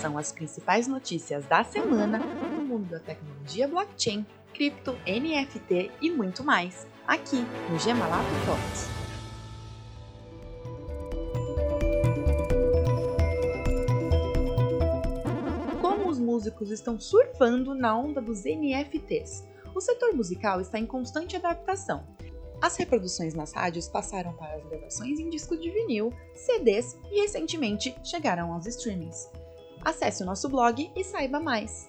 são as principais notícias da semana no mundo da tecnologia blockchain, cripto, NFT e muito mais, aqui no Gemalato Talks. Como os músicos estão surfando na onda dos NFTs? O setor musical está em constante adaptação as reproduções nas rádios passaram para as gravações em disco de vinil, CDs e recentemente chegaram aos streamings. Acesse o nosso blog e saiba mais.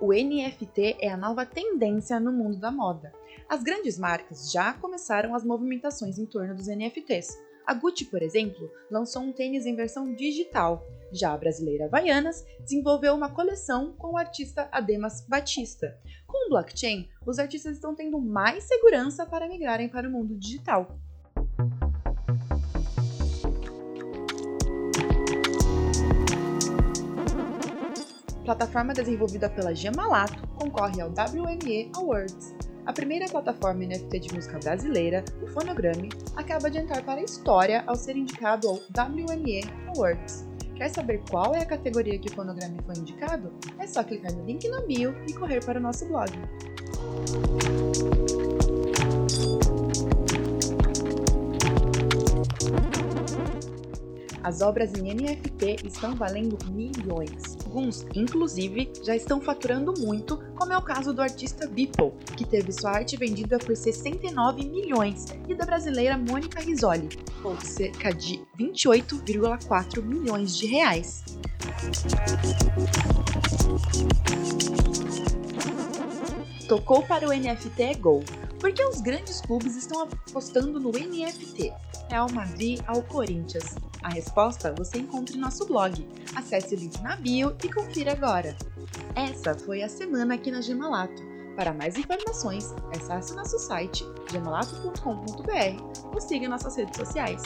O NFT é a nova tendência no mundo da moda. As grandes marcas já começaram as movimentações em torno dos NFTs. A Gucci, por exemplo, lançou um tênis em versão digital, já a brasileira Havaianas desenvolveu uma coleção com o artista Ademas Batista. Com o blockchain, os artistas estão tendo mais segurança para migrarem para o mundo digital. Plataforma desenvolvida pela Gemalato concorre ao WME Awards. A primeira plataforma NFT de música brasileira, o Fonograme, acaba de entrar para a história ao ser indicado ao WME Awards. Quer saber qual é a categoria que o fonograma foi indicado? É só clicar no link na bio e correr para o nosso blog. As obras em NFT estão valendo milhões. Alguns, inclusive, já estão faturando muito, como é o caso do artista Beeple, que teve sua arte vendida por 69 milhões, e da brasileira Mônica Risoli, por cerca de 28,4 milhões de reais. Tocou para o NFT Go, porque os grandes clubes estão apostando no NFT. Real Madrid ao Corinthians. A resposta você encontra em nosso blog. Acesse o link na bio e confira agora. Essa foi a semana aqui na Gemalato. Para mais informações, acesse nosso site gemalato.com.br ou siga nossas redes sociais.